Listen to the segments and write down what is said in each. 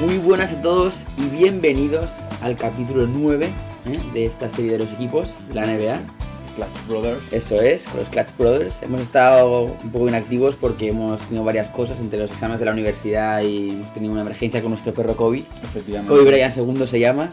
Muy buenas a todos y bienvenidos al capítulo 9 ¿eh? de esta serie de los equipos de la NBA. Clutch Brothers. Eso es, con los Clutch Brothers. Hemos estado un poco inactivos porque hemos tenido varias cosas entre los exámenes de la universidad y hemos tenido una emergencia con nuestro perro Kobe. Efectivamente. Kobe Bryant segundo se llama.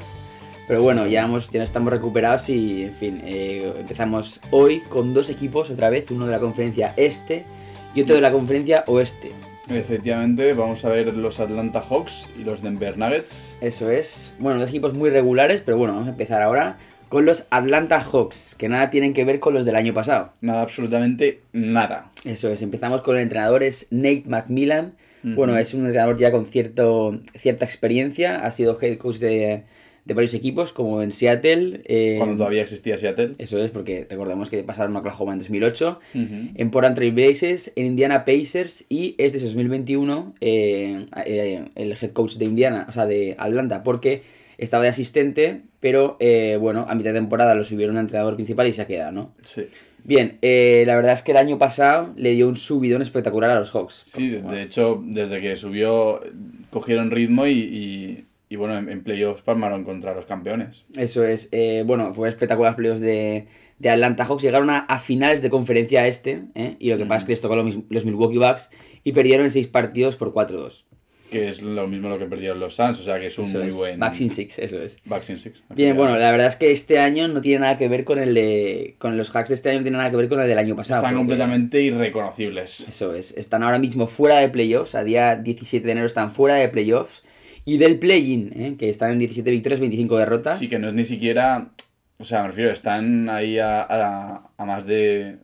Pero bueno, ya, hemos, ya estamos recuperados y, en fin, eh, empezamos hoy con dos equipos otra vez, uno de la conferencia este y otro de la conferencia oeste. Efectivamente, vamos a ver los Atlanta Hawks y los Denver Nuggets. Eso es. Bueno, dos equipos muy regulares, pero bueno, vamos a empezar ahora con los Atlanta Hawks, que nada tienen que ver con los del año pasado. Nada, absolutamente nada. Eso es, empezamos con el entrenador, es Nate McMillan. Bueno, es un entrenador ya con cierto, cierta experiencia, ha sido head coach de, de varios equipos, como en Seattle. eh, Cuando todavía existía Seattle. Eso es, porque recordemos que pasaron a Oklahoma en 2008, Ujú. en Portland Trail Blazers, en Indiana Pacers y este es 2021 eh, eh, el head coach de Indiana, o sea, de Atlanta, porque estaba de asistente, pero bueno, a mitad de temporada lo subieron a entrenador principal y se ha quedado, ¿no? Sí. Bien, eh, la verdad es que el año pasado le dio un subidón espectacular a los Hawks. Sí, de, Bueno, hecho, desde que subió, cogieron ritmo y, y- y, bueno, en, en playoffs palmaron contra los campeones. Eso es, eh, bueno, fue espectacular playoffs de, de Atlanta Hawks. Llegaron a, a finales de conferencia este, ¿eh? y lo que pasa es que les tocó los, los Milwaukee Bucks y perdieron en seis partidos por 4-2. Que es lo mismo lo que perdieron los Suns, o sea que es un Eso muy es, buen. Bucks in six, eso es. Bucks in six. Bien, bueno, la verdad es que este año no tiene nada que ver con el de. Con los hacks de este año no tiene nada que ver con el del año pasado. Están completamente irreconocibles. Eso es, están ahora mismo fuera de playoffs, a día 17 de enero están fuera de playoffs. Y del play-in, ¿eh? que están en 17 victorias, 25 derrotas. Sí, que no es ni siquiera. O sea, me refiero, están ahí a, a- a más de,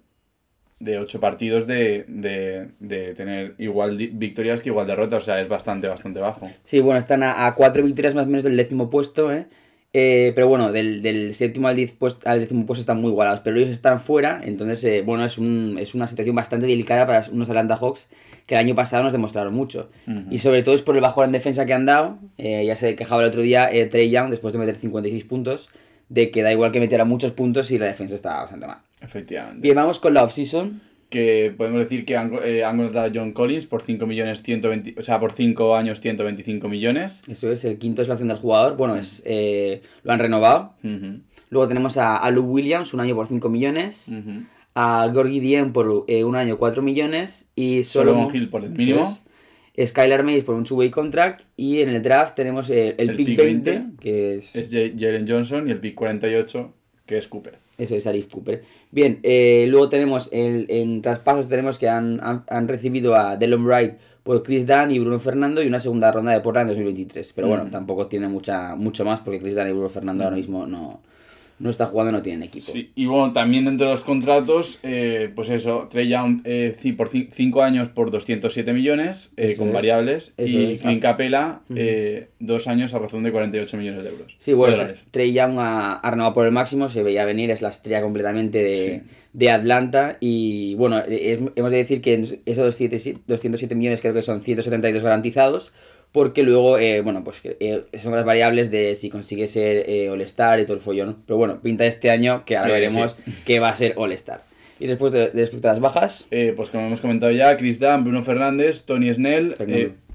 de 8 partidos de, de, de tener igual victorias que igual derrotas. O sea, es bastante, bastante bajo. Sí, bueno, están a, a cuatro victorias más o menos del décimo puesto, ¿eh? Eh, pero bueno, del, del séptimo al, diez puesto, al décimo puesto están muy igualados, pero ellos están fuera, entonces, eh, bueno, es, un, es una situación bastante delicada para unos Atlanta Hawks que el año pasado nos demostraron mucho. Y sobre todo es por el bajón en defensa que han dado, eh, ya se quejaba el otro día Trey Young, después de meter 56 puntos, de que da igual que metiera muchos puntos y la defensa está bastante mal. Efectivamente. Bien, vamos con la offseason. Que podemos decir que han, eh, han contratado a John Collins por 5 millones 120, o sea, por 5 años 125 millones. Eso es, el quinto es la opción del jugador, bueno, es eh, lo han renovado. Luego tenemos a, a Lou Williams, un año por 5 millones. a Gorgie Dien por eh, un año 4 millones y Solomon Solomon Hill por el mínimo. es. Skylar Mays por un two-way contract y en el draft tenemos el, el El pick pick 20, 20, que es, Es Jalen Johnson y el pick 48, que es Cooper. Eso es Arif Cooper. Bien, eh, luego tenemos el- en traspasos tenemos que han, han, han recibido a Delon Wright por Chris Dunn y Bruno Fernando y una segunda ronda de Portland en 2023. Pero bueno, Mm. tampoco tiene mucha mucho más porque Chris Dunn y Bruno Fernando ahora mismo no, no están jugando, no tienen equipo. Sí, y bueno, también dentro de los contratos, eh, pues eso, Trey Young eh, por 5 años por 207 millones, eh, con es. variables, Eso y. Clint Capela, Ujú. eh, dos años a razón de 48 millones de euros. Sí, bueno. Trey Young ha, ha renovado por el máximo, se veía venir, es la estrella completamente de, Sí. de Atlanta. Y bueno, es- hemos de decir que en esos 207, 207 millones creo que son 172 garantizados, porque luego, eh, bueno, pues eh, son las variables de si consigue ser eh, All-Star y todo el follón. Pero bueno, pinta este año que ahora veremos que va a ser All-Star. Y después de, de las bajas, Eh, pues como hemos comentado ya, Chris Dunn, Bruno Fernández, Tony Snell,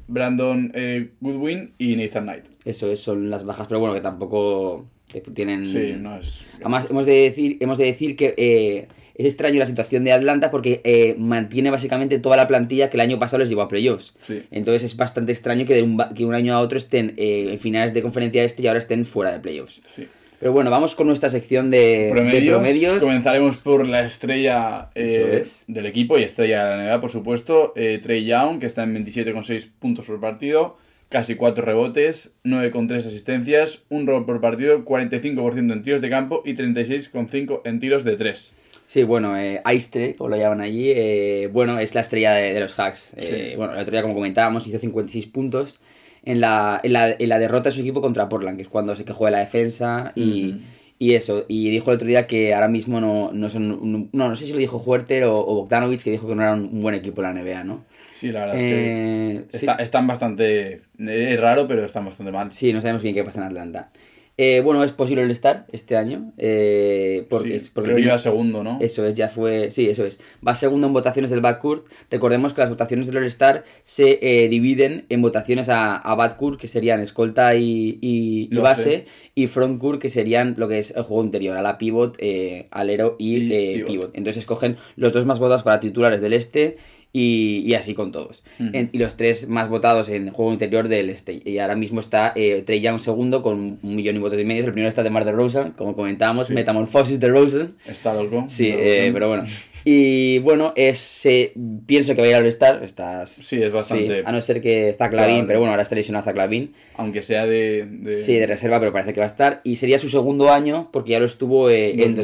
Brandon Goodwin y Nathan Knight. eso es, son las bajas, pero bueno, que tampoco tienen... Sí, no es... Además, hemos de decir, hemos de decir que es extraño la situación de Atlanta porque eh, mantiene básicamente toda la plantilla que el año pasado les llevó a playoffs. Sí. Entonces es bastante extraño que de un, que un año a otro estén eh, en finales de conferencia este y ahora estén fuera de playoffs. sí. Pero bueno, vamos con nuestra sección de de Promedios. Comenzaremos por la estrella eh, es. del equipo y estrella de la NBA, por supuesto. Eh, Trey Young, que está en 27,6 puntos por partido, casi 4 rebotes, 9,3 asistencias, un robo por partido, 45% en tiros de campo y 36,5 en tiros de 3. Sí, bueno, eh, Aistre, como lo llaman allí, eh, bueno, es la estrella de, de los hacks. Eh, Sí. Bueno, el otro día, como comentábamos, hizo 56 puntos en la, en, la, en la derrota de su equipo contra Portland, que es cuando se quejó de la defensa y, y eso. Y dijo el otro día que ahora mismo no, no son... no, no sé si lo dijo Huerter o, o Bogdanovich, que dijo que no era un buen equipo en la NBA, ¿no? Sí, la verdad Eh, es que sí. está- están bastante... Es raro, pero están bastante mal. Sí, no sabemos bien qué pasa en Atlanta. Eh, bueno, es posible el estar este año. Eh, porque, Sí, es, porque creo que tiene- iba segundo, ¿no? Eso es, ya fue. Sí, eso es. Va segundo en votaciones del backcourt. Recordemos que las votaciones del All-Star se eh, dividen en votaciones a, a backcourt, que serían escolta y, y- y base, y frontcourt, que serían lo que es el juego interior, a la pivot, eh, alero y, Y eh, pivot. pivot. Entonces escogen los dos más votados para titulares del este. Y, y así con todos. En- y los tres más votados en juego interior del este. Y ahora mismo está eh, Trey Young segundo con un millón y votos y medio. El primero está de Mar de Rosen, como comentábamos, Sí. Metamorfosis de Rosen. Está loco. Sí, Pero- eh, pero bueno. Y bueno, es, eh, pienso que va a ir al All-Star. Estás, Sí, es bastante- sí, a no ser que Zach Lavin, pero bueno, ahora está lesionado Zach Lavin. Aunque sea de. de- Sí, de reserva, pero parece que va a estar. Y sería su segundo año porque ya lo estuvo eh, en 2020.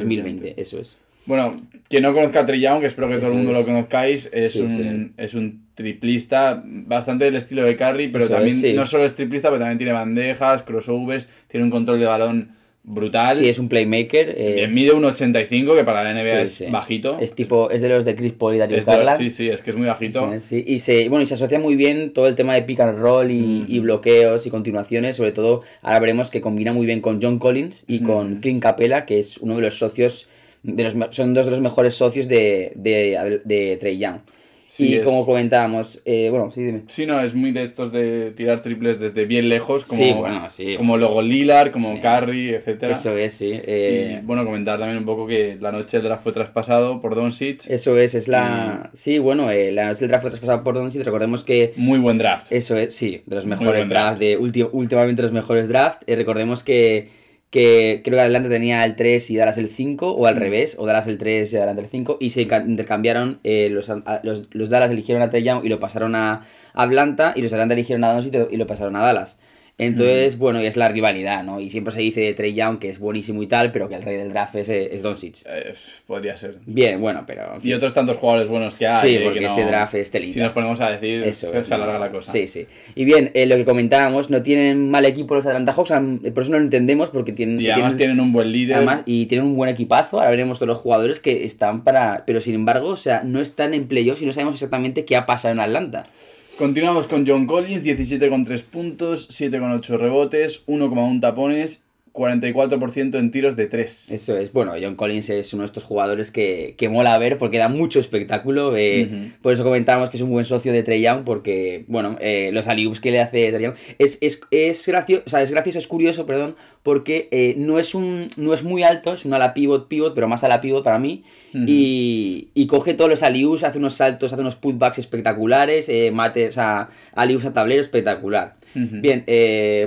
2020. Eso es. Bueno, quien no conozca a Trey Young, que espero que todo el mundo es. lo conozcáis, es, Sí, un, sí. es un triplista bastante del estilo de Curry, pero Eso también es, sí. no solo es triplista, pero también tiene bandejas, crossovers, tiene un control de balón brutal. Sí, es un playmaker. eh, Mide un 85, que para la NBA sí, es sí. bajito. Es tipo, es de los de Chris Paul y Darius Garland. sí, sí, es que es muy bajito. Sí. Y se, bueno, y se asocia muy bien todo el tema de pick and roll y, y bloqueos y continuaciones. Sobre todo, ahora veremos que combina muy bien con John Collins y con Clint Capella, que es uno de los socios, de los, son dos de los mejores socios de, de, de Trey Young. Sí, y es- como comentábamos, eh, bueno, sí, dime. Sí, no, es muy de estos de tirar triples desde bien lejos, como, Sí, bueno, sí. como luego Lillard, como. Curry, etcétera. Eso es, sí. Y eh, bueno, comentar también un poco que la noche del draft fue traspasado por Doncic. eso es, es la... Sí, bueno, eh, la noche del draft fue traspasada por Doncic. Recordemos que Muy buen draft. Eso es, sí, de los mejores buen draft. drafts, de últimamente los mejores drafts. Eh, recordemos que, que creo que Atlanta tenía el 3 y Dallas el 5, o al Mm. revés, o Dallas el 3 y Atlanta el 5, y se ca- intercambiaron, eh, los, a- los, los Dallas eligieron a Trey Young y lo pasaron a Atlanta, y los Atlanta eligieron a Doncic y lo pasaron a Dallas. Mm. Entonces, bueno, y es la rivalidad, ¿no? Y siempre se dice de Trey Young que es buenísimo y tal, pero que el rey del draft es, eh, es Doncic. Eh, podría ser. Bien, bueno, pero... en fin. Y otros tantos jugadores buenos que hay. Sí, eh, que porque no- ese draft es telita. Si nos ponemos a decir, Eso se, alarga la cosa. Sí, sí. Y bien, eh, lo que comentábamos, no tienen mal equipo los Atlanta Hawks, por eso no lo entendemos, porque tienen... Y además tienen un buen líder. además- y tienen un buen equipazo, ahora veremos todos los jugadores que están para... Pero sin embargo, o sea, no están en playoffs y no sabemos exactamente qué ha pasado en Atlanta. Continuamos con John Collins, 17,3 puntos, 7,8 rebotes, 1,1 tapones, 44% en tiros de 3. Eso es, bueno, John Collins es uno de estos jugadores que, que mola ver porque da mucho espectáculo. eh. Por eso comentábamos que es un buen socio de Trey Young porque, bueno, eh, los alley que le hace Trey Young es, es, es, gracioso, o sea, es gracioso, es curioso, perdón, porque eh, no, es un, no es muy alto, es una ala pivot pivot, pero más a la pivot para mí. Y, y coge todos los alley hace unos saltos, hace unos putbacks espectaculares, eh, mate, o sea, alley a tablero espectacular. Bien,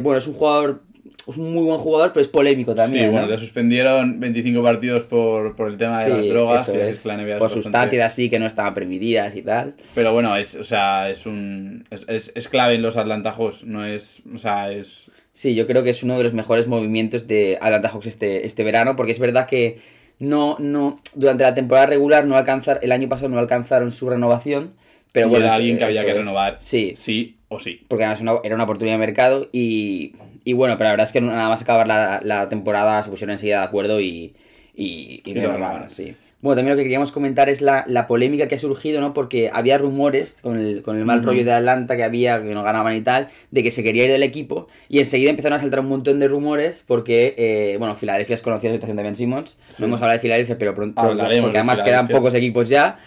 bueno, es un jugador, es un muy buen jugador, pero es polémico también. sí, bueno, ¿no? le suspendieron 25 partidos por, por el tema de las drogas, que es. la NBA por sustancias así que no estaban permitidas y tal. Pero bueno, es, o sea, es un. Es, es, es clave en los Atlanta Hawks, no es. O sea, es. Sí, yo creo que es uno de los mejores movimientos de Atlanta Hawks este, este verano, porque es verdad que no, no, durante la temporada regular no alcanzar, el año pasado no alcanzaron su renovación, pero y bueno, era alguien que había que renovar. Sí, Sí o sí. porque además era una oportunidad de mercado y, y bueno, pero la verdad es que nada más acabar la, la temporada se pusieron enseguida de acuerdo y, y, y Y lo renovaron, renovaron. sí. Bueno, también lo que queríamos comentar es la, la polémica que ha surgido, ¿no? Porque había rumores con el, con el mal Ujú. rollo de Atlanta que había, que no ganaban y tal, de que se quería ir del equipo y enseguida empezaron a saltar un montón de rumores porque, eh, bueno, Filadelfia es conocida la situación de Ben Simmons. Sí. No hemos hablado de Filadelfia, pero pronto, Hablaremos porque de además quedan pocos equipos ya.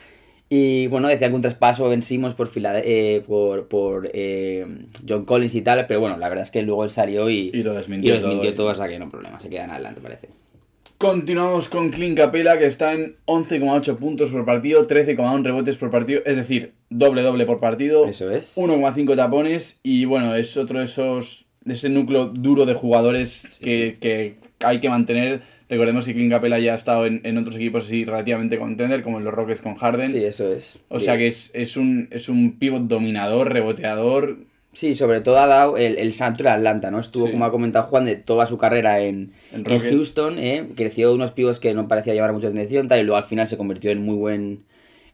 Y bueno, decían que un traspaso Ben Simmons por, Filade- eh, por, por eh, John Collins y tal, pero bueno, la verdad es que luego él salió y, Y lo y desmintió, lo desmintió todo. todo, o sea que no problema, se queda en adelante, parece. Continuamos con Clint Capela, que está en 11,8 puntos por partido, 13,1 rebotes por partido, es decir, doble-doble por partido, Eso es. 1,5 tapones y bueno, es otro de esos de ese núcleo duro de jugadores que, que hay que mantener. Recordemos que Clint Capela ya ha estado en, en otros equipos así relativamente contender, como en los Rockets con Harden. Sí, eso es. o sea que es, es un, es un pivot dominador, reboteador. Sí, sobre todo ha dado el, el salto en Atlanta, ¿no? Estuvo, Sí. como ha comentado Juan, de toda su carrera en, En en Rockets. Houston, ¿eh? Creció unos pivos que no parecía llevar mucha atención, tal, y luego al final se convirtió en muy buen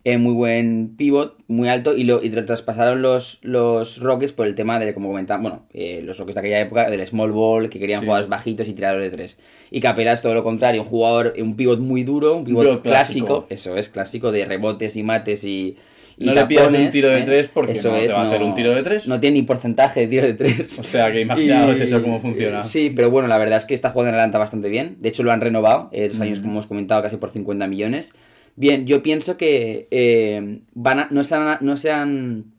en muy buen pivot, muy alto, y lo y lo traspasaron los, los Rockets por el tema de, como comentaban, bueno, eh, los Rockets de aquella época, del small ball, que querían Sí. jugadores bajitos y tiradores de tres. Y Capela es todo lo contrario, un jugador, un pivot muy duro, un pivot, clásico. clásico. eso es, clásico, de rebotes y mates y, y No le pidas un tiro de ¿eh? tres porque Eso no te va a hacer un tiro de tres. No tiene ni porcentaje de tiro de tres. O sea que imaginaos Y- eso cómo funciona. Sí, pero bueno, la verdad es que está jugando en Atlanta bastante bien. De hecho, lo han renovado, eh, dos años, como hemos comentado, casi por 50 millones. Bien, yo pienso que eh, van a- no, se han, no se han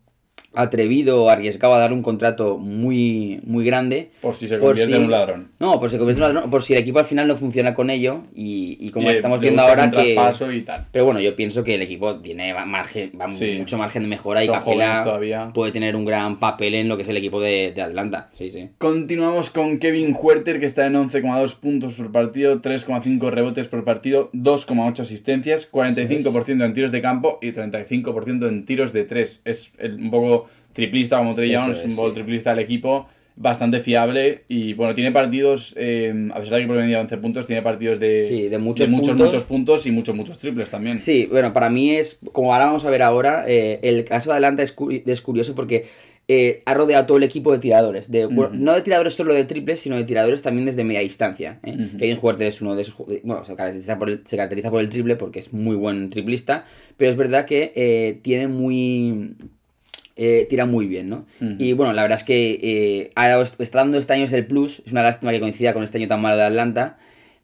atrevido o arriesgado a dar un contrato muy, muy grande. Por si se convierte si- en un ladrón. No, por si, se convierte en un ladrón, por si el equipo al final no funciona con ello y, y como Y estamos viendo ahora que... y tal. Pero bueno, yo pienso que el equipo tiene margen, va Sí. mucho margen de mejora y Son jóvenes Capela puede tener un gran papel en lo que es el equipo de, de Atlanta. Sí, sí. Continuamos con Kevin Huerter, que está en 11,2 puntos por partido, 3,5 rebotes por partido, 2,8 asistencias, 45% en tiros de campo y 35% en tiros de 3. Es el- un poco triplista como Trey Young, es un sí. triplista del equipo, bastante fiable y bueno, tiene partidos, eh, a pesar de que promedia 11 puntos, tiene partidos de, Sí, de muchos muchos, puntos. muchos puntos y muchos, muchos triples también. Sí, bueno, para mí es, como ahora vamos a ver ahora, eh, el caso de Atlanta es, curi- es curioso porque eh, ha rodeado todo el equipo de tiradores. De, no de tiradores solo de triples, sino de tiradores también desde media distancia. ¿eh? Ujú. Kevin Huerter es uno de esos... de- Bueno, se caracteriza, por el, se caracteriza por el triple porque es muy buen triplista, pero es verdad que eh, tiene muy... eh, tira muy bien, ¿no? Ujú. Y bueno, la verdad es que eh, ha dado- está dando este año es el plus. Es una lástima que coincida con este año tan malo de Atlanta.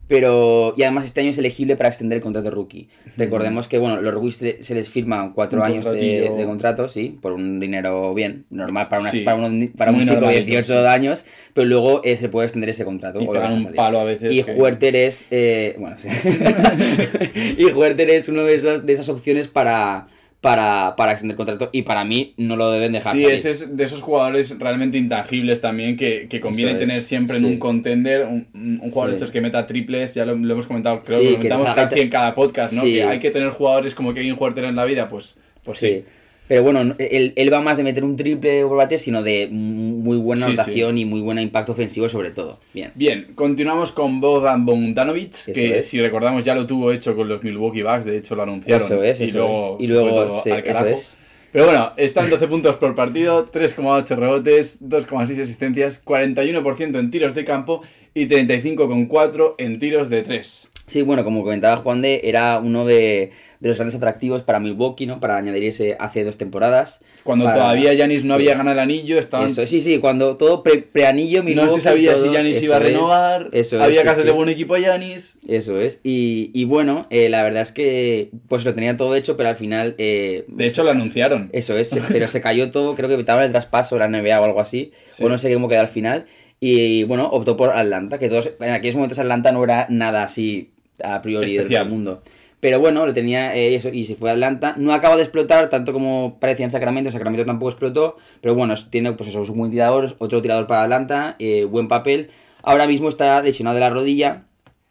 Pero, y además este año es elegible para extender el contrato rookie. Recordemos que, bueno, los rookies se les firman cuatro Un años de, de contrato, sí, por un dinero bien, normal para, una, Sí, para, un, para un chico de normalito, 18 sí. años, pero luego eh, se puede extender ese contrato. Y o un palo a veces Y que- Huerter es, eh, bueno, sí. y Huerter es uno de, esos, de esas opciones para, para, para extender contrato y para mí no lo deben dejar Sí, salir. ese es de esos jugadores realmente intangibles también que, que conviene es, tener siempre en un contender, un, un jugador de estos que meta triples, ya lo, lo hemos comentado, creo Sí, que lo comentamos casi en cada podcast, ¿no? Que hay que tener jugadores como Kevin Huerter en la vida, pues, pues sí. Pero bueno, no- él, él va más de meter un triple por bate, sino de muy buena Sí, anotación y muy buen impacto ofensivo sobre todo. Bien. Bien, continuamos con Bodan Bogdanovic, que es. si recordamos ya lo tuvo hecho con los Milwaukee Bucks, de hecho lo anunciaron. Eso es, y eso luego, es. Y luego, sí, al eso carajo. es. Pero bueno, están 12 puntos por partido, 3,8 rebotes, 2,6 asistencias, 41% en tiros de campo y 35,4 en tiros de 3. Sí, bueno, como comentaba Juan de, era uno de, de los grandes atractivos para Milwaukee, ¿no? Para añadirse hace dos temporadas. Cuando Para- todavía Yanis no sí. había ganado el anillo, estaban... Eso, sí, sí, cuando todo pre- preanillo, no se sabía si Yanis iba a renovar, Eso es, había que hacerle buen equipo a Yanis. Eso es. Y, y bueno, eh, la verdad es que pues lo tenía todo hecho, pero al final... eh, De hecho, lo anunciaron. Eso es, pero se cayó todo, creo que evitaron el traspaso la NBA o algo así, Sí. o no sé cómo quedó al final. Y bueno, optó por Atlanta, que todos, en aquellos momentos Atlanta no era nada así a priori del Especial. otro mundo. Pero bueno, lo tenía eh, eso y se fue a Atlanta. No acaba de explotar tanto como parecía en Sacramento. Sacramento tampoco explotó. Pero bueno, tiene pues buen tirador, otro tirador para Atlanta, eh, buen papel. Ahora mismo está lesionado de la rodilla.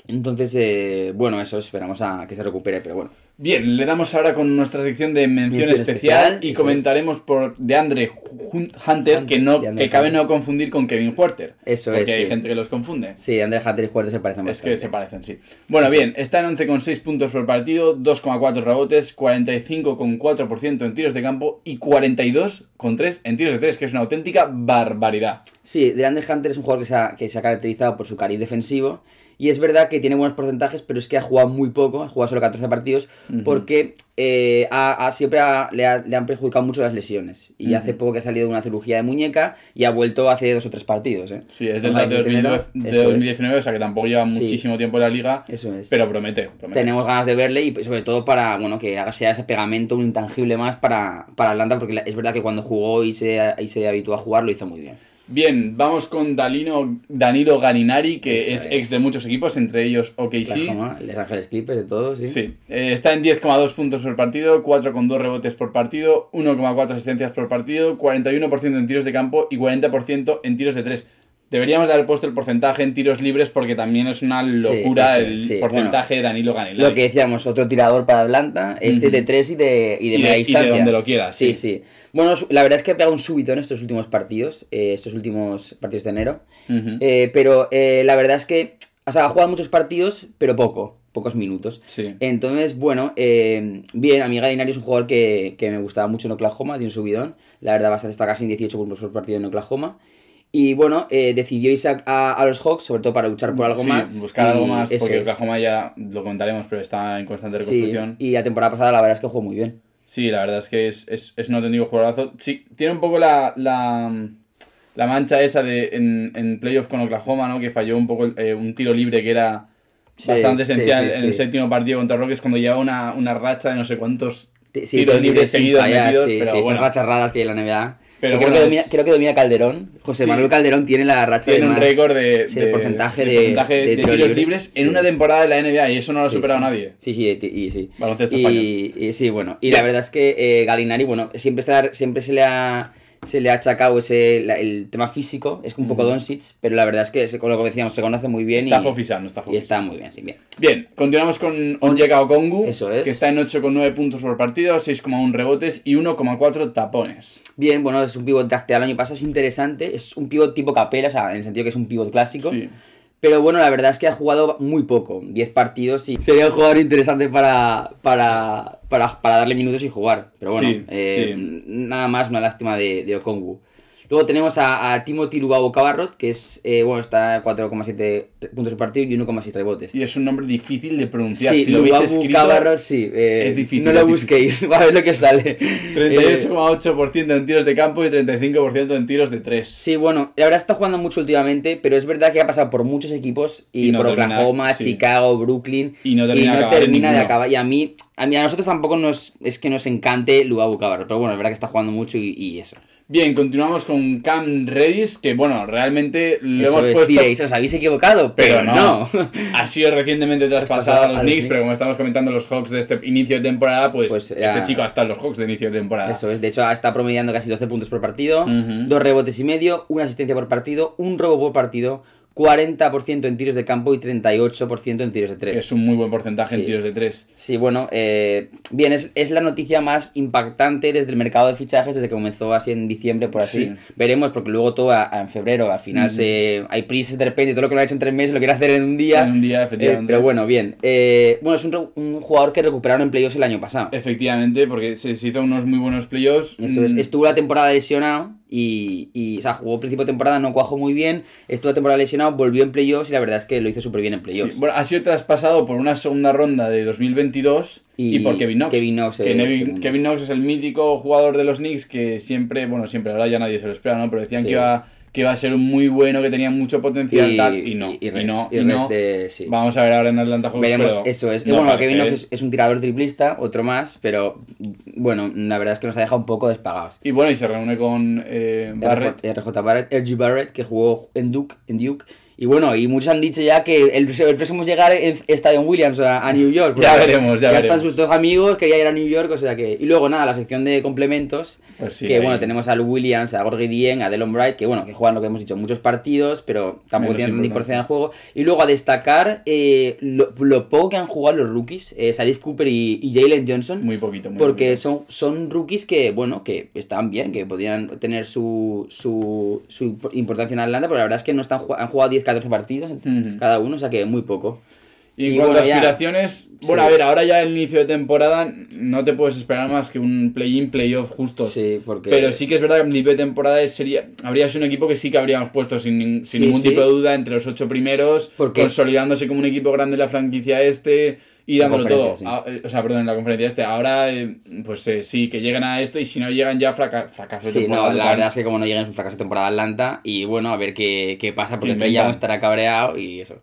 Entonces, eh, bueno, eso esperamos a que se recupere, pero bueno. Bien, le damos ahora con nuestra sección de mención, Mención especial, especial, y comentaremos por de Andre Hunter, que no de Andre que cabe Hunter. no confundir con Kevin Huerter. Eso porque es, hay sí. gente que los confunde. Sí, Andrés Hunter y Juárez se parecen Es bastante. que se parecen, sí. Bueno, bien, está en 11,6 puntos por partido, 2,4 rebotes, 45,4% en tiros de campo y 42,3 en tiros de 3, que es una auténtica barbaridad. Sí, DeAndre Hunter es un jugador que se, ha, que se ha caracterizado por su cariz defensivo. Y es verdad que tiene buenos porcentajes, pero es que ha jugado muy poco, ha jugado solo 14 partidos, porque eh, ha, ha- siempre ha- le, ha- le han perjudicado mucho las lesiones. Y hace poco que ha salido de una cirugía de muñeca y ha vuelto hace dos o tres partidos. ¿eh? Sí, es del de, que tenerlo. 2019, de Eso es. 2019, o sea que tampoco lleva Sí. muchísimo tiempo en la liga, Eso es. pero promete. promete. Tenemos ganas de verle y sobre todo para bueno que haga sea ese pegamento, un intangible más para, para Atlanta, porque es verdad que cuando jugó y se, y se habituó a jugar lo hizo muy bien. Bien, vamos con Dalino, Danilo Ganinari, que es, es. ex de muchos equipos, entre ellos OKC. Los Ángeles Clippers, de todos, sí. Sí, eh, está en 10,2 puntos por partido, 4,2 rebotes por partido, 1,4 asistencias por partido, 41% en tiros de campo y 40% en tiros de 3. Deberíamos de haber puesto el porcentaje en tiros libres porque también es una locura el porcentaje de Danilo Ganinari. Lo que decíamos, otro tirador para Atlanta, este de 3 y de, y de Y de- media y de distancia. donde lo quieras, Sí, sí. Bueno, la verdad es que ha pegado un subito en estos últimos partidos, eh, estos últimos partidos de enero. Eh, pero eh, la verdad es que, o sea, ha jugado muchos partidos, pero poco, pocos minutos. Sí. Entonces, bueno, eh, bien, a mí es un jugador que, que me gustaba mucho en Oklahoma, de un subidón. La verdad, bastante está casi en 18 puntos por partido en Oklahoma. Y bueno, eh, decidió irse a, a- a los Hawks, sobre todo para luchar por algo Sí, más. buscar algo más, porque es. Oklahoma ya lo comentaremos, pero está en constante Sí, reconstrucción. y la temporada pasada la verdad es que jugó muy bien. Sí, la verdad es que es, es, es un auténtico jugadorazo. Sí, tiene un poco la, la, la mancha esa de en, en playoff con Oklahoma, ¿no? Que falló un poco eh, un tiro libre que era Sí, bastante esencial en el séptimo partido contra Rockets cuando lleva una, una racha de no sé cuántos tiros libres seguidos fallar, metidos, sí, pero sí, estas bueno. rachas raras que hay en la NBA. Pero creo, bueno, que es- domina, creo que domina Calderón. José Sí. Manuel Calderón tiene la racha Tiene de un récord de, sí, el de- porcentaje de porcentaje tiros libres. en Sí. una temporada de la NBA y eso no lo ha superado nadie. Sí, sí, y, sí. Baloncesto y, y sí, bueno. Y la verdad es que eh, Galinari, bueno, siempre siempre se le ha se le ha achacado ese, la- el tema físico, es un poco. Doncic, pero la verdad es que, con lo que decíamos, se conoce muy bien Está y, fofisano, está y fofisano. está muy bien, sí, bien. Bien, continuamos con Onyeka Okongu, Eso es. que está en 8,9 puntos por partido, 6,1 rebotes y 1,4 tapones. Bien, bueno, es un pivot drafteado el año pasado, es interesante, es un pivot tipo capela, o sea, en el sentido que es un pivot clásico. Sí. Pero bueno, la verdad es que ha jugado muy poco, 10 partidos y sería un jugador interesante para, para, para, para darle minutos y jugar. Pero bueno, Sí, eh, sí. nada más una lástima de, de Okongu. Luego tenemos a, a Timothy Lubabo Cabarrot, que es, eh, bueno, está a 4,7 puntos por partido y 1,6 rebotes. Y es un nombre difícil de pronunciar. Sí, si lo Lubabu escrito, Cabarrot, sí. eh, es difícil, No lo busquéis, va a ver lo que sale. Eh, 38,8% en tiros de campo y 35% en tiros de 3. Sí, bueno, la verdad está jugando mucho últimamente, pero es verdad que ha pasado por muchos equipos y, Y no por termina, Oklahoma, sí. Chicago, Brooklyn Y no termina de acabar en termina de ninguno. acabar. Y a mí, a mí a nosotros tampoco nos es que nos encante Luabu Cabarro, pero bueno, es verdad que está jugando mucho y, y eso. Bien, continuamos con Cam Redis, que bueno, realmente lo eso hemos es, puesto. diréis, os habéis equivocado, pero, Pero no. no. Ha sido recientemente traspasado a los Knicks, pero como estamos comentando los Hawks de este inicio de temporada, pues, Pues este chico ha estado en los Hawks de inicio de temporada. Eso es, de hecho está promediando casi 12 puntos por partido, dos rebotes y medio, una asistencia por partido, un robo por partido, 40% en tiros de campo y 38% en tiros de Que 3. es un muy buen porcentaje en tiros de 3. Sí, bueno, eh, bien, es, es la noticia más impactante desde el mercado de fichajes, desde que comenzó así en diciembre, por así. Sí. Veremos, porque luego todo a- a- en febrero, al final se, hay prisas de repente, todo lo que lo ha hecho en tres meses lo quiere hacer en un día. En un día, Eh, efectivamente. pero bueno, bien. Eh, bueno, es un, jugador que recuperaron en playoffs el año pasado. Efectivamente, porque se se hizo unos muy buenos playoffs. Eso es, Mm, estuvo la temporada lesionado y, y, o sea, jugó principio de temporada, no cuajó muy bien, estuvo la temporada lesionado, volvió en playoffs y la verdad es que lo hizo súper bien en sí, playoffs. bueno, ha sido traspasado por una segunda ronda de 2022 y, Y por Kevin Knox. Kevin Knox, Que Nevin- segundo. Kevin Knox es el mítico jugador de los Knicks que siempre, bueno, siempre, ahora ya nadie se lo espera, ¿no? Pero decían Sí. que, iba, que iba a ser un muy bueno, que tenía mucho potencial, tal, y no. y, Y, no, y y no. de- sí. Vamos a ver ahora en Atlanta Hawks. Veremos, pero eso es. no bueno, Kevin es, es un tirador triplista, otro más, pero bueno, la verdad es que nos ha dejado un poco despagados. Y bueno, y se reúne con eh, Barrett. RJ, RJ Barrett, RG Barrett, que jugó en Duke, en Duke. Y bueno, y muchos han dicho ya que el, el próximo es llegar en Stadion Williams a, a New York. Ya veremos, ya están veremos. sus dos amigos, quería ir a New York, o sea que... Y luego nada, la sección de complementos, Pues sí, que ahí. bueno, tenemos a Lou Williams, a Gorgie Dien, a Delon Bright, que bueno, que juegan lo que hemos dicho, muchos partidos, pero tampoco Menos tienen ni porcentaje de juego. Y luego a destacar eh, lo, lo poco que han jugado los rookies, eh, Salif Cooper y, y Jalen Johnson. Muy poquito, muy Porque poquito. son, son rookies que, bueno, que están bien, que podrían tener su, su, su importancia en Atlanta, pero la verdad es que no están, han jugado 10-14 partidos cada uno, o sea que muy poco. Y en cuanto bueno, a ya- aspiraciones, bueno, Sí. a ver, ahora ya el inicio de temporada no te puedes esperar más que un play-in, play-off justo. Sí, porque... Pero sí que es verdad que en principio de temporada sería, habría sido un equipo que sí que habríamos puesto sin, sin Sí, ningún sí. tipo de duda entre los ocho primeros, Porque- consolidándose como un equipo grande en la franquicia este y dándolo todo. Ah, eh, o sea, perdón, en la conferencia este. Ahora, eh, pues eh, sí, que lleguen a esto y si no llegan ya, fraca fracaso de Sí, no, temporada la verdad es que como no lleguen es un fracaso de temporada Atlanta y bueno, a ver qué, qué pasa, porque ¿Qué Trey estará cabreado y eso.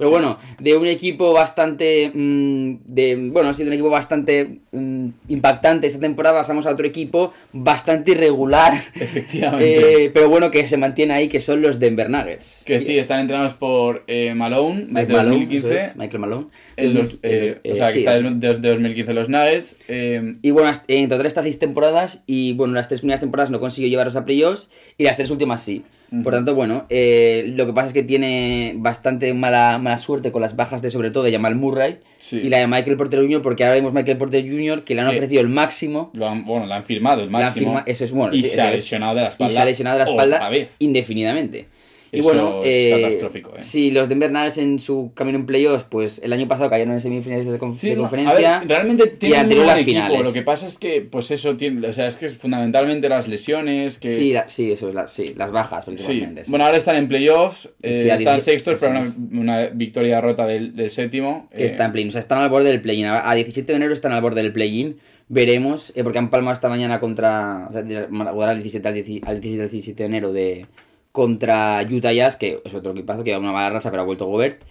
Pero bueno, de un equipo bastante. mm, de, bueno, sí, de un equipo bastante mm, impactante esta temporada, pasamos a otro equipo bastante irregular. Efectivamente. eh, pero bueno, que se mantiene ahí, que son los Denver Nuggets. que sí, están entrenados por eh, Malone desde Malone, 2015. eso es, Michael Malone. El dos- 2000, eh, eh, o sea, que sí, está desde, desde 2015 los Nuggets. eh, Y bueno, en total estas seis temporadas, y bueno, las tres primeras temporadas no consiguió llevarlos a playoffs, y las tres últimas sí. Por tanto, bueno, eh, lo que pasa es que tiene bastante mala, mala suerte con las bajas de sobre todo de Jamal Murray Sí. y la de Michael Porter Jr., porque ahora vemos Michael Porter Jr. que le han ofrecido el máximo. lo han, bueno, lo han firmado el máximo. firma, eso es bueno. y se ha es. lesionado de la Y espalda. se ha lesionado de la espalda vez. indefinidamente. Y Eso bueno, es eh, catastrófico, ¿eh? sí, los Denver Nuggets en su camino en playoffs, pues el año pasado cayeron en semifinales de, conf- Sí, de conferencia. ver, realmente tiene un buen equipo. finales. Lo que pasa es que, pues eso tiene, o sea, es que es fundamentalmente las lesiones, que Sí, la- sí, eso es, la- sí, las bajas principalmente. sí. bueno, ahora están en playoffs, eh, están 17 sextos, pero una, victoria derrota del, del séptimo. que eh, está en play-in, o sea, están al borde del play-in. A a 17 de enero están al borde del play-in. Veremos, eh, porque han palmado esta mañana contra. O sea, 17 al 10 al 17 al 17 de enero de contra Utah Jazz, que es otro equipazo que va una mala racha, pero ha vuelto Gobert.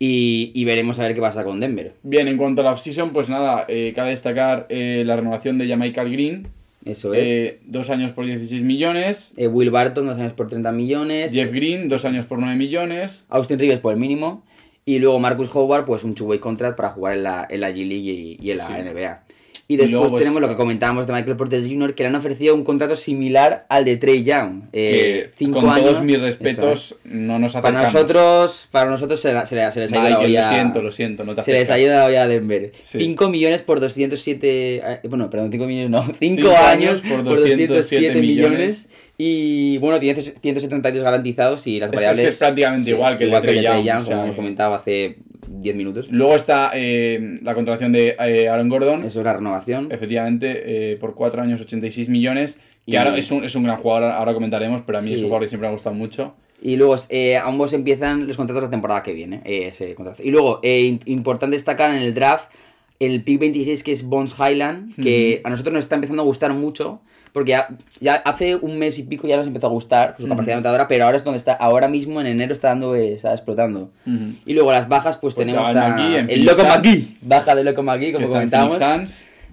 Y, y veremos a ver qué pasa con Denver. Bien, en cuanto a la offseason, pues nada, eh, cabe destacar eh, la renovación de Jamaica Green. Eso es. eh, dos años por 16 millones. Will Barton, dos años por 30 millones. Jeff Green, dos años por 9 millones. Austin Rivers por el mínimo. Y luego Marcus Howard, pues un two-way contract para jugar en la, en la G-League y, y en la Sí. NBA. Y después luego, pues, tenemos lo que comentábamos de Michael Porter Jr., que le han ofrecido un contrato similar al de Trey Young. Eh, cinco con años. todos mis Eso respetos, no nos es. Para nosotros, para nosotros se, la- se, se les ha ido olla- lo siento, lo siento, no te Se les ha ido la olla a Denver. Sí. 5 millones por 207. eh, Bueno, perdón, 5 millones no. 5 Cinco años años por por 207 207 millones. Y bueno, tiene 172 garantizados y las Es- es variables. que es prácticamente igual que el de Trey Young, Young, o sea como hemos comentado hace 10 minutos. Luego está eh, la contratación de eh, Aaron Gordon. Eso es la renovación. Efectivamente, eh, por 4 años 86 millones. Que Y- ahora es un, es un gran jugador, ahora comentaremos, pero a mí Sí. es un jugador que siempre me ha gustado mucho. Y luego ambos empiezan los contratos la temporada que viene. ese contrato. Y luego, importante destacar en el draft el pick 26 que es Bones Highland, que a nosotros nos está empezando a gustar mucho. Porque ya, ya hace un mes y pico ya nos empezó a gustar su capacidad anotadora, pero ahora es donde está, ahora mismo en enero está dando, eh, está explotando. Y luego las bajas, pues, Pues tenemos a el Loco. McGee, baja de Loco McGee, como comentábamos.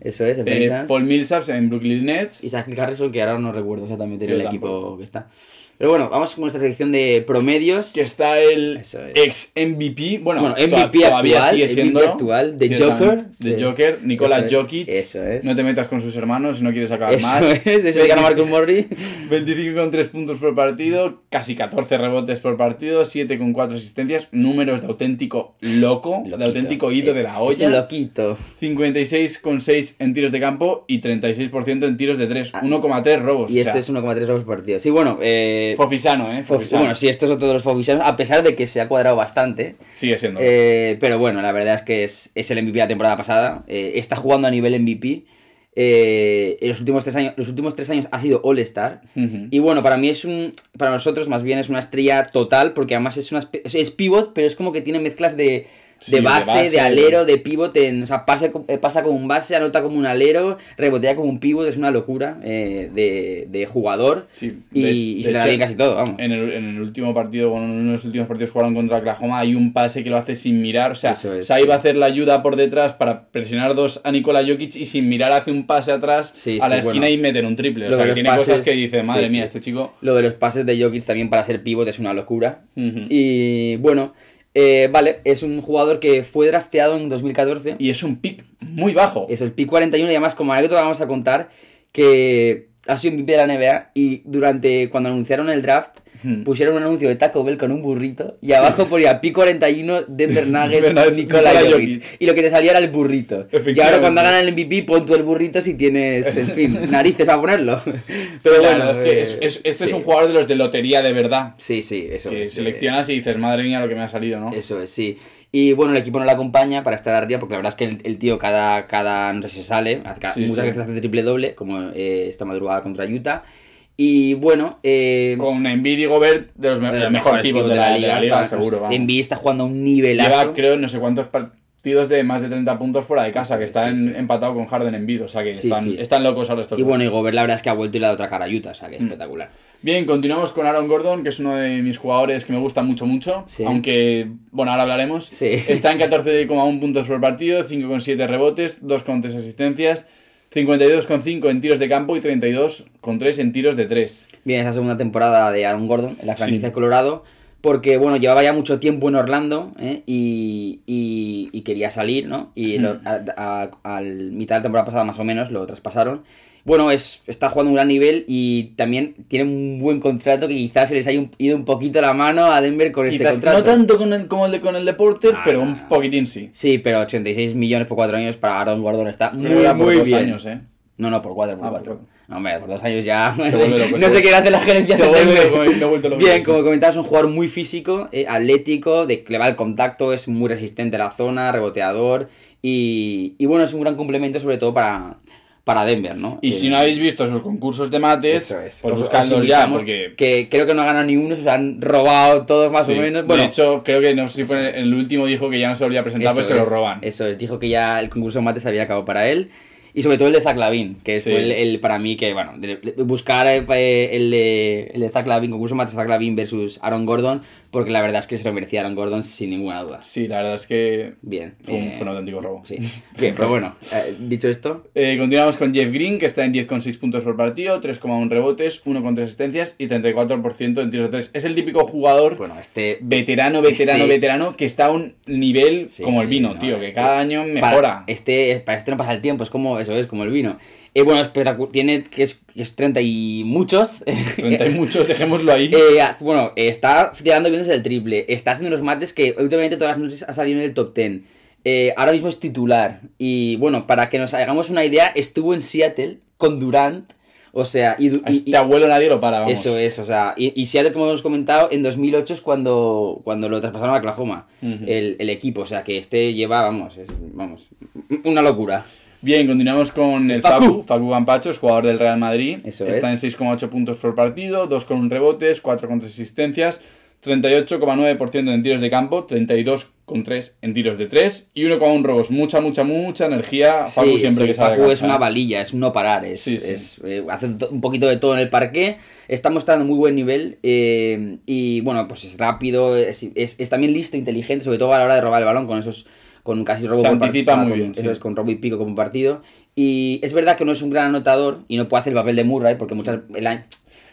Eso es, en Eh. Paul Millsaps en Brooklyn Nets. Y Zach Harrison, que ahora no recuerdo exactamente Yo el tampoco. equipo que está. Pero bueno, vamos con nuestra sección de promedios. Que está el es. ex MVP. Bueno, Bueno, to- MVP todavía actual, sigue MVP siendo. actual, de Joker. De Joker, Nikola Eso es, Jokic. eso es. No te metas con sus hermanos si no quieres acabar Eso mal. es, de eso que gana Marcus Morris. 25,3 puntos por partido, casi 14 rebotes por partido, 7,4 asistencias, números de auténtico loco, de auténtico ido de la olla. loquito. 56,6 en tiros de campo y 36% en tiros de 3, 1,3 robos. Ah. Y o este es 1,3 robos por partido. Sí, bueno, eh, Fofisano, ¿eh? Fof- Fofisano. bueno, sí, estos son todos los Fofisanos, a pesar de que se ha cuadrado bastante. Sigue siendo. Eh, pero bueno, la verdad es que es, es el MVP de la temporada pasada. eh, está jugando a nivel MVP. Eh, en los últimos tres años, los últimos tres años ha sido All-Star. Ujú. Y bueno, para mí es un. Para nosotros, más bien, es una estrella total, porque además es una. Es, es pivot, pero es como que tiene mezclas de. Sí, De de base, de, alero, de pivot, en, o sea, pase, co- eh, pasa como un base, anota como un alero, rebotea como un pivot, es una locura eh, de, de jugador. Sí, y, de- y de se le da bien casi todo, vamos. En el, en el último partido, bueno, en uno de los últimos partidos jugaron contra Oklahoma, hay un pase que lo hace sin mirar, o sea, es, Sai sí. va a hacer la ayuda por detrás para presionar dos a Nikola Jokic y sin mirar hace un pase atrás a la esquina bueno. y meter un triple. O sea, que tiene cosas que dice, madre mía, este chico. Lo de los pases de Jokic también para ser pivot es una locura. Y bueno, eh, vale, es un jugador que fue drafteado en 2014. Y es un pick muy bajo. Es el pick 41 y además como anécdota vamos a contar que ha sido MVP de la NBA y durante cuando anunciaron el draft Hmm. pusieron un anuncio de Taco Bell con un burrito y abajo ponía pick 41 Denver Nuggets Nikola Jokic y lo que te salía era el burrito. Y ahora cuando hagan el MVP pon tú el burrito si tienes, en fin, narices para ponerlo. Pero la bueno, es que eh, es- es- este es sí. un jugador de los de lotería de verdad. Sí, sí, eso Que seleccionas y dices, madre mía, lo que me ha salido, ¿no? Eso es, sí. Y bueno, el equipo no le acompaña para estar arriba, porque la verdad es que el, el tío cada, cada, no sé si sale, cada- Sí, muchas sí. veces hace triple doble, como eh, esta madrugada contra Utah. Y bueno, eh, Con Embiid y Gobert, de los, me- de los mejores pivot de la, de la liga, seguro, vamos. Embiid está jugando a un nivelazo. Lleva, creo, no sé cuántos partidos de más de 30 puntos fuera de casa, Sí, que está sí, en- sí. empatado con Harden en o sea que están, están locos ahora estos Y bueno, y Gobert la verdad es que ha vuelto y le ha dado otra cara a Utah, o sea que Mm. espectacular. Bien, continuamos con Aaron Gordon, que es uno de mis jugadores que me gusta mucho, mucho. Sí. Aunque, bueno, ahora hablaremos. Sí. Está en 14,1 puntos por partido, 5,7 rebotes, 2,3 asistencias, 52,5 en tiros de campo y 32,3 en tiros de 3. Bien, esa segunda temporada de Aaron Gordon en la franquicia Sí. Colorado. Porque, bueno, llevaba ya mucho tiempo en Orlando ¿eh? y, y- y quería salir, ¿no? Y lo- a, mitad de la temporada pasada, más o menos, lo traspasaron. Bueno, es, está jugando un gran nivel y también tiene un buen contrato que quizás se les haya ido un poquito la mano a Denver con este contrato. no tanto con el, como el de, con el de Porter, Ah, pero no, un no. poquitín sí. Sí, pero 86 millones por 4 años para Aaron Gordon está muy, era por muy dos bien. años, ¿eh? No, no, por 4, por Ah, por 4. cuatro. No, hombre, por dos años ya. Loco, no sé qué hacer la gerencia. se vuelve loco, loco. Bien, como comentabas, un jugador muy físico, eh, atlético, de le va el contacto, es muy resistente a la zona, reboteador. Y, y bueno, es un gran complemento, sobre todo para, para Denver, ¿no? Y Eh, si no habéis visto sus concursos de mates, es. pues Os- os buscadlos ya, porque Que creo que no ha ganado ni uno, se han robado todos más Sí. o menos. Bueno, de hecho, creo que no si en el último dijo que ya no se volvía a presentar, pues se lo roban. Eso es, dijo que ya el concurso de mates había acabado para él. Y sobre todo el de Zach Lavin, que Sí. fue el, el- para mí que, bueno, de- de- buscar eh, el de, el de Zach Lavin, concurso de Zach Lavin versus Aaron Gordon, porque la verdad es que se lo merecía Aaron Gordon sin ninguna duda. Sí, la verdad es que Bien. fue un, eh, fue un auténtico robo. Sí. Bien, pero bueno, eh, dicho esto, Eh, continuamos con Jeff Green, que está en 10,6 puntos por partido, 3,1 rebotes, 1,3 asistencias y 34% en tiros de 3. Es el típico jugador bueno, este veterano, veterano, Este- veterano, que está a un nivel Sí, como el sí, vino, no, tío, que cada año Para mejora. este, para este no pasa el tiempo, es como, eso es, como el vino. Eh, bueno, espectacu- tiene que es, que es 30 y muchos. 30 y muchos, dejémoslo ahí. Eh, haz- bueno, está tirando bien desde el triple. Está haciendo unos mates que últimamente todas las noches ha salido en el top 10. Eh, ahora mismo es titular. Y bueno, para que nos hagamos una idea, estuvo en Seattle con Durant. O sea, y, a y- este abuelo nadie lo para, vamos. eso es, o sea, y, y Seattle, como hemos comentado, en 2008 es cuando, cuando lo traspasaron a Oklahoma, Ujú. el, el equipo. O sea, que este lleva, vamos, es, vamos, una locura. Bien, continuamos con el Facu. Facu, Facu Campachos, jugador del Real Madrid. Eso Está es. en 6,8 puntos por partido, 2 con rebotes, 4 con 3 asistencias, 38,9% en tiros de campo, 32,3 en tiros de 3 y 1,1 robos. Mucha, mucha, mucha energía. Facu Sí, siempre sí, que sale. Facu es una valilla, es un no parar, es, Sí, es, eh, hace un poquito de todo en el parque, está mostrando muy buen nivel eh, y bueno, pues es rápido, es, es- es también listo, inteligente, sobre todo a la hora de robar el balón con esos, con casi robo Se por muy con- bien, eso sí. es, con robo y pico como partido. Y es verdad que no es un gran anotador y no puede hacer el papel de Murray porque muchas, el año,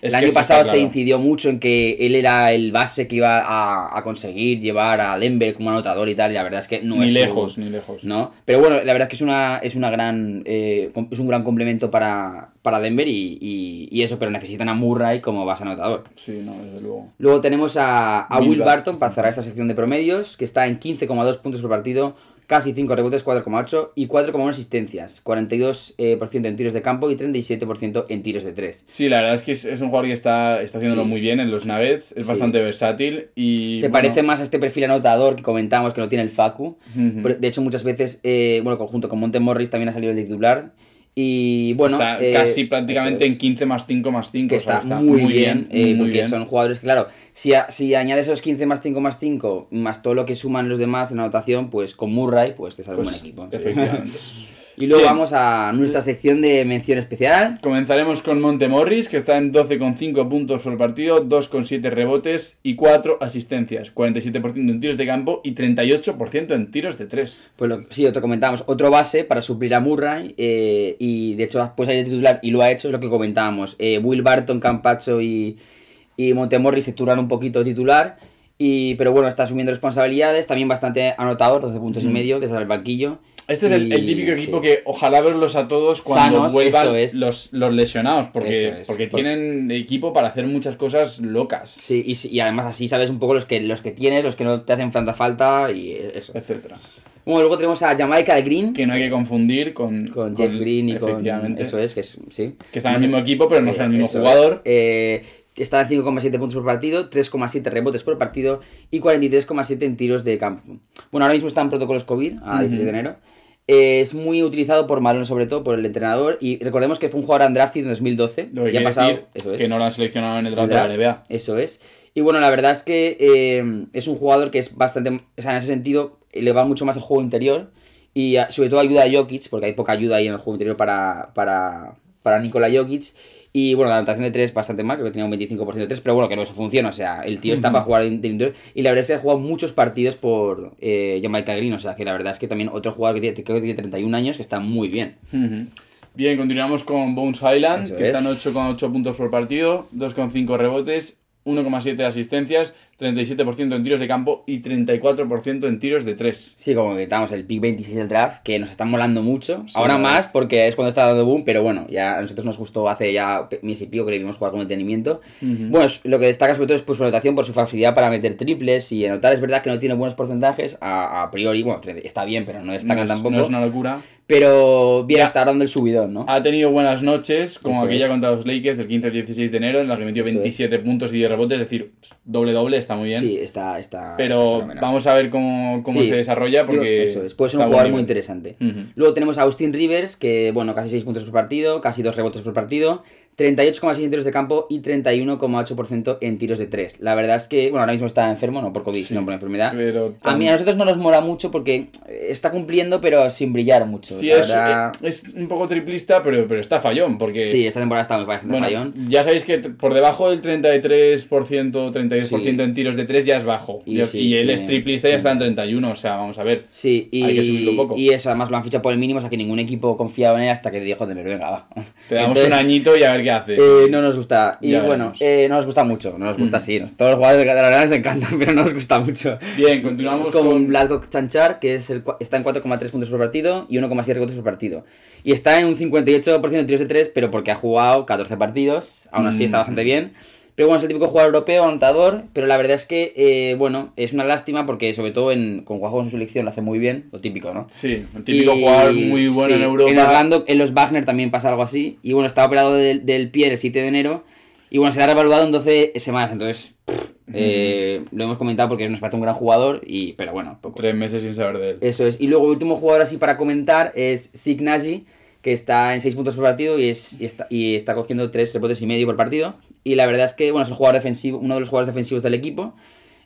el año pasado se claro. incidió mucho en que él era el base que iba a, a conseguir llevar a Denver como anotador y tal, y la verdad es que no Ni es su- lejos, ni lejos. ¿no? Pero bueno, la verdad es que es una, es una gran eh, es un gran complemento para, para Denver y, y- y eso, pero necesitan a Murray como base anotador. Sí, no, desde luego. Luego tenemos a, a Will. Barton para cerrar esta sección de promedios, que está en 15,2 puntos por partido, casi 5 rebotes, 4,8 y 4,1 asistencias, 42% eh, por ciento en tiros de campo y 37% en tiros de 3. Sí, la verdad es que es, es un jugador que está, está haciéndolo Sí. muy bien en los Nuggets, es Sí. bastante versátil y... Se bueno, parece más a este perfil anotador que comentamos que no tiene el Facu. ujú. Pero, De hecho, muchas veces, eh, bueno, conjunto con Monte Morris también ha salido el titular. Y bueno, está eh, casi prácticamente eso en es, 15 más 5 más 5. que o sea, está, muy bien, eh, muy porque bien. son jugadores que, claro, si, a- si añades esos 15 más 5 más 5, más todo lo que suman los demás en anotación, pues con Murray, pues te sale un Pues, buen equipo. Efectivamente. y luego Bien. vamos a nuestra sección de mención especial. Comenzaremos con Monte Morris, que está en 12,5 puntos por partido, 2,7 rebotes y 4 asistencias, 47% en tiros de campo y 38% en tiros de 3. Pues lo, sí, otro comentábamos, otro base para suplir a Murray eh, y de hecho pues ahí de titular y lo ha hecho, es lo que comentábamos. Eh, Will Barton, Campacho y, y Montemorri se turnan un poquito de titular, y, pero bueno, está asumiendo responsabilidades, también bastante anotador, 12 puntos y medio desde el banquillo. Este es el, el típico equipo sí. que ojalá verlos a todos cuando Sanos, vuelvan es. los, los lesionados, porque, es. porque Por- tienen equipo para hacer muchas cosas locas, Sí, y, además así sabes un poco los que, los que tienes, los que no te hacen tanta falta y eso. etcétera. Bueno, luego tenemos a Jamaica de Green, Que no hay que confundir con, con Jeff Green y con... Eso es, que es, sí. que están en el mismo equipo, pero no Eh, son el mismo jugador. Eh, está en 5,7 puntos por partido, 3,7 rebotes por partido y 43,7 en tiros de campo. Bueno, ahora mismo está en protocolos COVID, a 16 de enero. Eh, es muy utilizado por Malone, sobre todo por el entrenador. Y recordemos que fue un jugador undrafted en 2012. Lo que ya ha pasado. decir eso es. que no lo han seleccionado en el draft de la NBA. Eso es. Y bueno, la verdad es que eh, es un jugador que es bastante. O sea, en ese sentido, le va mucho más el juego interior. Y ah, sobre todo ayuda a Jokic, porque hay poca ayuda ahí en el juego interior para, para, para Nikola Jokic. Y bueno, la anotación de 3 bastante mal, creo que tenía un 25% de 3, pero bueno, que no eso funciona. O sea, el tío está para jugar de interior. Y la verdad es que ha jugado muchos partidos por eh, Jamaica Green. O sea, que la verdad es que también otro jugador que tiene, creo que tiene 31 años, que está muy bien. Bien, continuamos con Bones Highland, Eso que es. están 8,8 puntos por partido, 2,5 rebotes, 1,7 asistencias, 37% en tiros de campo y 34% en tiros de 3. Sí, como comentábamos, el pick 26 del draft, que nos están molando mucho. Sí, Ahora más, porque es cuando está dando boom, pero bueno, ya a nosotros nos gustó hace ya mes y pico que le vimos jugar con detenimiento. Bueno, lo que destaca sobre todo es pues, su anotación por su facilidad para meter triples y anotar. Es verdad que no tiene buenos porcentajes, a, a priori, bueno, está bien, pero no No destacan es, tampoco. no es una locura. Pero hasta ahora dando el subidón, ¿no? Ha tenido buenas noches, como Eso aquella es. contra los Lakers del 15 al 16 de enero, en la que metió Eso es. 27 puntos y 10 rebotes, es decir, doble-doble, está muy bien. Sí, está. está Pero está vamos a ver cómo, cómo Sí. se desarrolla porque. Eso es, puede ser un jugador muy interesante. Luego tenemos a Austin Rivers, que, bueno, casi 6 puntos por partido, casi 2 rebotes por partido, 38,6 en tiros de campo y 31,8% en tiros de 3. La verdad es que, bueno, ahora mismo está enfermo, no por COVID, Sí, sino por enfermedad. Pero A mí a nosotros no nos mola mucho porque está cumpliendo, pero sin brillar mucho. Sí, La es, verdad- es un poco triplista, pero, pero está fallón, porque. Sí, esta temporada está muy bastante Bueno, fallón. ya sabéis que por debajo del 33%, 32% Sí. en tiros de 3 ya es bajo. Y sí, y él es triplista y ya está en 31, o sea, vamos a ver. Sí, y, Hay que subirlo un poco. y eso, además lo han fichado por el mínimo, o sea que ningún equipo confiaba en él hasta que dijo de venga, va. Te damos Entonces, un añito y a ver qué hace. Eh, no nos gusta. Y Ya bueno, eh, no nos gusta mucho. No nos gusta, Mm. sí. Todos los jugadores de Cataluña nos encantan, pero no nos gusta mucho. Bien, continuamos con, con. Chanchar, que es el, cua- está en 4,3 puntos por partido y 1,7 rebotes por partido. Y está en un 58% de tiros de 3, pero porque ha jugado 14 partidos. Aún así Mm. está bastante bien. Pero bueno, es el típico jugador europeo, anotador, pero la verdad es que, eh, bueno, es una lástima porque sobre todo en, con juegos en su selección lo hace muy bien, lo típico, ¿no? Sí, el típico Y- jugador muy bueno sí, en Europa. En Orlando, en los Wagner también pasa algo así. Y bueno, estaba operado del, del pie el 7 de enero. Y bueno, será revaluado en 12 semanas. Entonces, pff, eh, lo hemos comentado porque nos parece un gran jugador. y Pero bueno, poco. Tres meses sin saber de él. Eso es. Y luego, el último jugador así para comentar es Signaji, que está en 6 puntos por partido y, es, y, está, y está cogiendo 3 rebotes y medio por partido. Y la verdad es que, bueno, es el jugador defensivo, uno de los jugadores defensivos del equipo.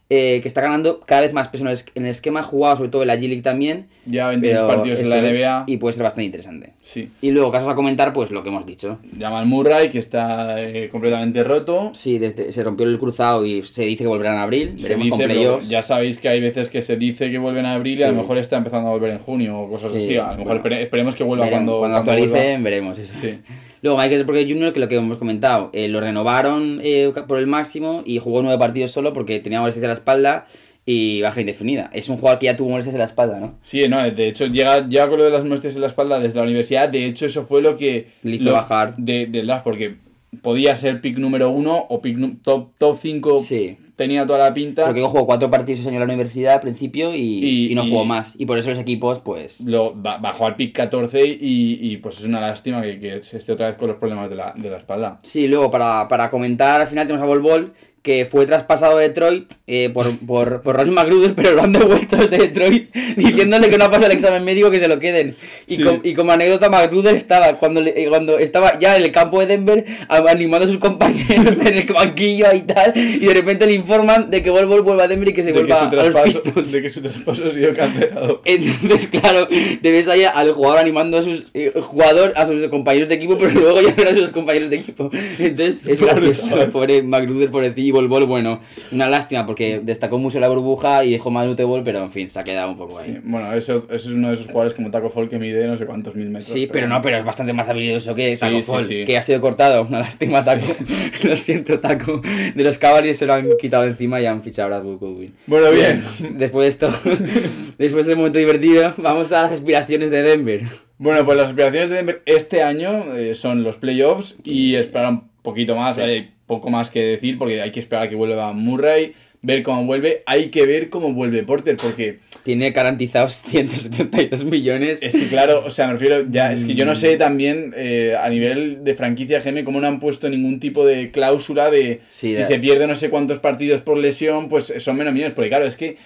Eh, que está ganando cada vez más peso en el, en el esquema, jugado sobre todo en la G-League también. Ya 26 pero partidos en la NBA. y puede ser bastante interesante. Sí. Y luego, casos a comentar, pues lo que hemos dicho. Jamal Murray, que está eh, completamente roto. Sí, desde, se rompió el cruzado y se dice que volverán en abril. Se Veremos dice, con ya sabéis que hay veces que se dice que vuelven a abrir y Sí. a lo mejor está empezando a volver en junio o cosas Sí, así. A lo mejor bueno. esperemos que vuelva Veremos, cuando, cuando cuando actualicen, veremos. Eso es. Luego Michael Porter Jr., que lo que hemos comentado, eh, lo renovaron eh, por el máximo y jugó nueve partidos solo porque tenía molestias en la espalda y baja indefinida. Es un jugador que ya tuvo molestias en la espalda, ¿no? Sí, no, de hecho llega, llega con lo de las molestias en la espalda desde la universidad. De hecho, eso fue lo que Le hizo lo- bajar. de, del draft, porque podía ser pick número uno o pick top, top 5. Sí. Tenía toda la pinta. Porque jugó cuatro partidos ese año en la universidad al principio y, Y- y no y- jugó más. Y por eso los equipos, pues... Lo, ba- bajó al pick 14 y, y, pues es una lástima que, que esté otra vez con los problemas de la, de la espalda. Sí, luego para, para comentar, al final tenemos a Bol Bol, que fue traspasado de Detroit eh, por, por, por Ronnie McGruder, pero lo han devuelto desde Detroit diciéndole que no ha pasado el examen médico, que se lo queden. Y, Sí. com- y como anécdota, McGruder estaba, cuando, le- eh, cuando estaba ya en el campo de Denver, a- animando a sus compañeros en el banquillo y tal, y de repente le informan de que Bol vuelve a Denver y que se De vuelva a los Pistons. de que su traspaso ha sido cancelado. Entonces, claro, te ves ahí al jugador animando a sus eh, jugador, a sus compañeros de equipo, pero luego ya no eran sus compañeros de equipo. Entonces, es gracioso. Pobre McGruder, por y Bol Bol, bueno, una lástima porque destacó mucho la burbuja y dejó Manute Bol, pero en fin, se ha quedado un poco ahí. Sí, bueno, eso, eso es uno de esos jugadores como Taco Fall que mide no sé cuántos mil metros. Sí, pero no, pero es bastante más habilidoso que Sí, Taco Fall, sí. que ha sido cortado. Una lástima, Taco. Lo siento, Taco. De los Cavaliers se lo han quitado encima y han fichado a Bradley Goodwin. Bueno, bien. Después de esto, después de este momento divertido, vamos a las aspiraciones de Denver. Bueno, pues las aspiraciones de Denver este año eh, son los playoffs y esperar un poquito más. Sí. Hay poco más que decir porque hay que esperar a que vuelva Murray, ver cómo vuelve. Hay que ver cómo vuelve Porter porque Tiene garantizados 172 millones. es que, claro, o sea, me refiero ya, es que yo no Mm. sé también eh, a nivel de franquicia GM cómo no han puesto ningún tipo de cláusula de Sí, si de- se pierde no sé cuántos partidos por lesión, pues son menos millones. Porque, claro, es que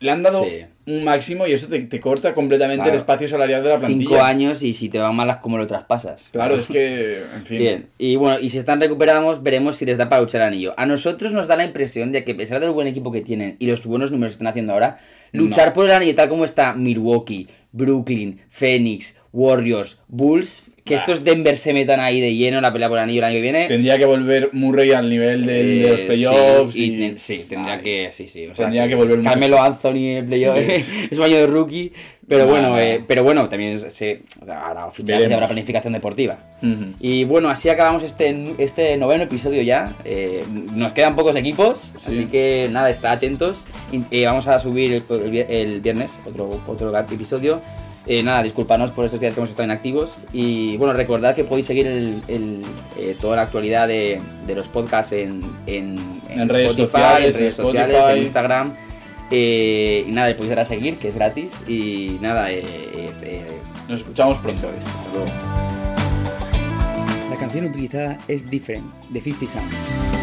le han dado Sí. un máximo y eso te, te corta completamente Claro. el espacio salarial de la plantilla. Cinco años y si te van malas, ¿cómo lo traspasas? Claro, es que, en fin. Bien, y bueno, y si están recuperados, veremos si les da para luchar el anillo. A nosotros nos da la impresión de que, a pesar del buen equipo que tienen y los buenos números que están haciendo ahora, luchar por el anillo tal como está Milwaukee, Brooklyn, Phoenix, Warriors, Bulls, que Bah. estos Denver se metan ahí de lleno en la pelea por el anillo el año que viene. Tendría que volver Murray al nivel del- de los Eh, playoffs. Sí, y- y ten- sí, tendría Ay. que. Sí, sí. O sea, Tendría que volver. Carmelo Anthony en el playoff. Sí. es un año de rookie. Pero bueno, eh, pero bueno, también se, habrá fichajes y habrá planificación deportiva. Ujú. Y bueno, así acabamos este, este noveno episodio ya. Eh, nos quedan pocos equipos, Sí. así que nada, está atentos. Y, eh, vamos a subir el, el vi- el viernes otro, otro episodio. Eh, nada, disculpanos por estos días que hemos estado inactivos. Y bueno, recordad que podéis seguir el, el, eh, toda la actualidad de, de los podcasts en, en, En redes Spotify, sociales, en redes en sociales, Spotify. en Instagram. Eh, y nada, le podéis dar a seguir, que es gratis. Y nada, eh, este, Nos escuchamos pronto. eso es. Hasta luego. La canción utilizada es Different, de 50 Sounds.